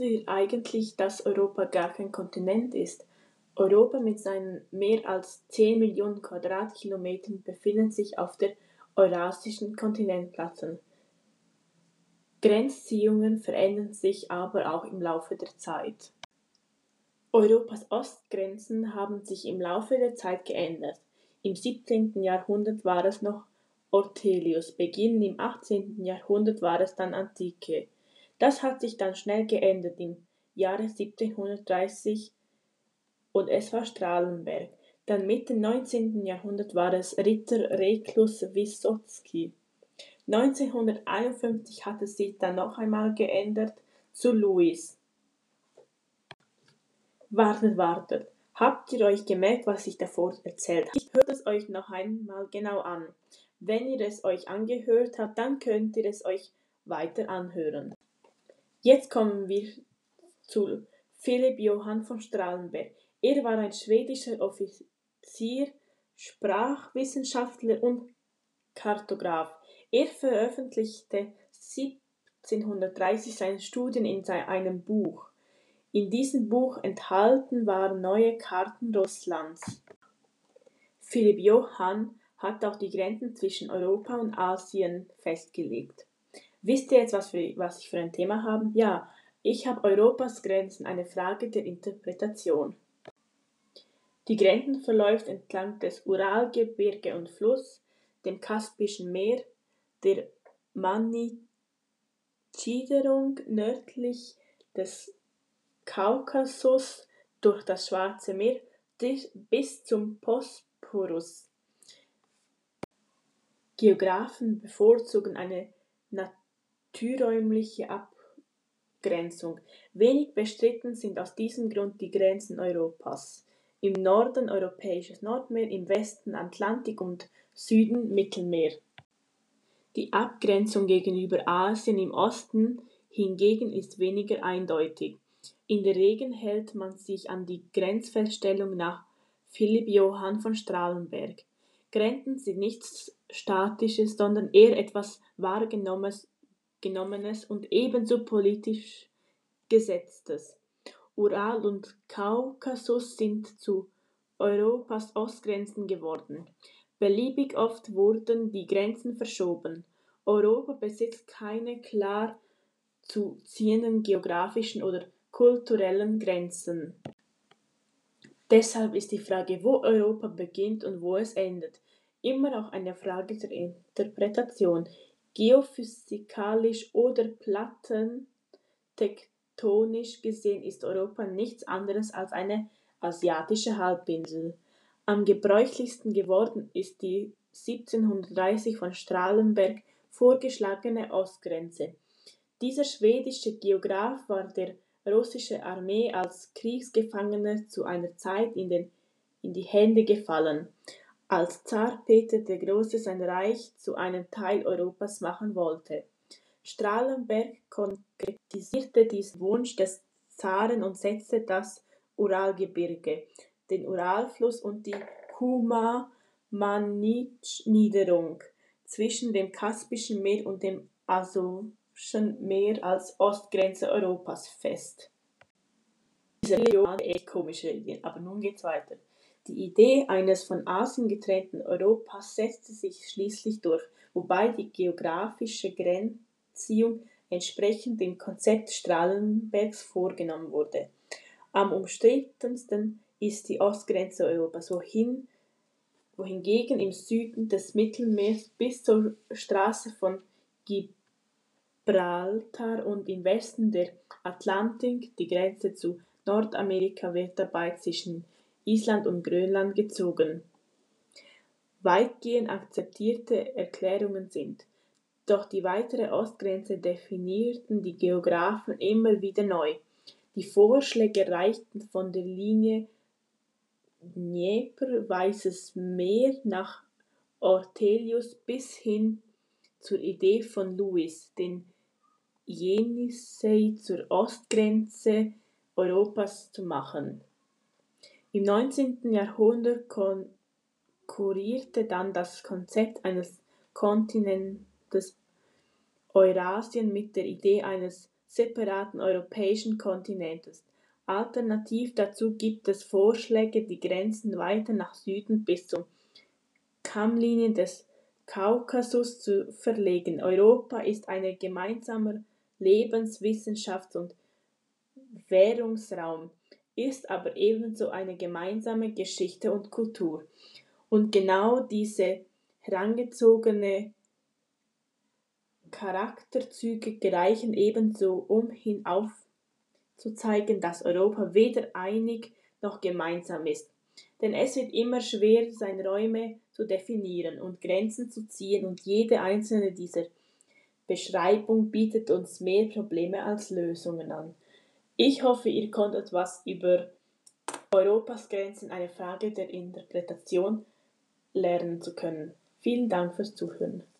ihr eigentlich, dass Europa gar kein Kontinent ist? Europa mit seinen mehr als 10 Millionen Quadratkilometern befindet sich auf der eurasischen Kontinentplatte. Grenzziehungen verändern sich aber auch im Laufe der Zeit. Europas Ostgrenzen haben sich im Laufe der Zeit geändert. Im 17. Jahrhundert war es noch Ortelius, beginnend im 18. Jahrhundert war es dann Antike. Das hat sich dann schnell geändert im Jahre 1730 und es war Strahlenberg. Dann Mitte 19. Jahrhundert war es Ritter Reclus Wysotsky. 1951 hat es sich dann noch einmal geändert zu Louis. Wartet, wartet. Habt ihr euch gemerkt, was ich davor erzählt habe? Ich hört es euch noch einmal genau an. Wenn ihr es euch angehört habt, dann könnt ihr es euch weiter anhören. Jetzt kommen wir zu Philipp Johann von Strahlenberg. Er war ein schwedischer Offizier, Sprachwissenschaftler und Kartograf. Er veröffentlichte 1730 seine Studien in einem Buch. In diesem Buch enthalten waren neue Karten Russlands. Philipp Johann hat auch die Grenzen zwischen Europa und Asien festgelegt. Wisst ihr jetzt, was, für, was ich für ein Thema habe? Ja, ich habe Europas Grenzen, eine Frage der Interpretation. Die Grenzen verläuft entlang des Uralgebirge und Fluss, dem Kaspischen Meer, der Manichiderung nördlich des Kaukasus durch das Schwarze Meer bis zum Bosporus. Geographen bevorzugen eine naturräumliche Abgrenzung. Wenig bestritten sind aus diesem Grund die Grenzen Europas im Norden Europäisches Nordmeer, im Westen Atlantik und Süden Mittelmeer. Die Abgrenzung gegenüber Asien im Osten hingegen ist weniger eindeutig. In der Regel hält man sich an die Grenzfeststellung nach Philipp Johann von Strahlenberg. Grenzen sind nichts Statisches, sondern eher etwas Wahrgenommenes und ebenso politisch Gesetztes. Ural und Kaukasus sind zu Europas Ostgrenzen geworden. Beliebig oft wurden die Grenzen verschoben. Europa besitzt keine klar zu ziehenden geografischen oder kulturellen Grenzen. Deshalb ist die Frage, wo Europa beginnt und wo es endet, immer auch eine Frage der Interpretation. Geophysikalisch oder plattentektonisch Tektonisch gesehen ist Europa nichts anderes als eine asiatische Halbinsel. Am gebräuchlichsten geworden ist die 1730 von Strahlenberg vorgeschlagene Ostgrenze. Dieser schwedische Geograph war der russischen Armee als Kriegsgefangener zu einer Zeit in, den, in die Hände gefallen, als Zar Peter der Große sein Reich zu einem Teil Europas machen wollte. Strahlenberg konkretisierte diesen Wunsch des Zaren und setzte das Uralgebirge, den Uralfluss und die Kuma-Manitsch-Niederung zwischen dem Kaspischen Meer und dem Asowschen Meer als Ostgrenze Europas fest. Diese Region hatte echt komische Ideen, aber nun geht's weiter. Die Idee eines von Asien getrennten Europas setzte sich schließlich durch, wobei die geografische Grenze Beziehung entsprechend dem Konzept Strahlenbergs vorgenommen wurde. Am umstrittensten ist die Ostgrenze Europas, wohin, wohingegen im Süden des Mittelmeers bis zur Straße von Gibraltar und im Westen der Atlantik die Grenze zu Nordamerika wird dabei zwischen Island und Grönland gezogen. Weitgehend akzeptierte Erklärungen sind doch die weitere Ostgrenze definierten die Geographen immer wieder neu. Die Vorschläge reichten von der Linie Dnieper-Weißes Meer nach Ortelius bis hin zur Idee von Louis, den Jenisei zur Ostgrenze Europas zu machen. Im 19. Jahrhundert konkurrierte dann das Konzept eines Kontinents des Eurasien mit der Idee eines separaten europäischen Kontinentes. Alternativ dazu gibt es Vorschläge, die Grenzen weiter nach Süden bis zum Kammlinien des Kaukasus zu verlegen. Europa ist ein gemeinsamer Lebens-, Wissenschafts- und Währungsraum, ist aber ebenso eine gemeinsame Geschichte und Kultur. Und genau diese herangezogene Charakterzüge gereichen ebenso, um hinaufzuzeigen, dass Europa weder einig noch gemeinsam ist. Denn es wird immer schwerer sein, Räume zu definieren und Grenzen zu ziehen, und jede einzelne dieser Beschreibung bietet uns mehr Probleme als Lösungen an. Ich hoffe, ihr konntet was über Europas Grenzen, eine Frage der Interpretation, lernen zu können. Vielen Dank fürs Zuhören.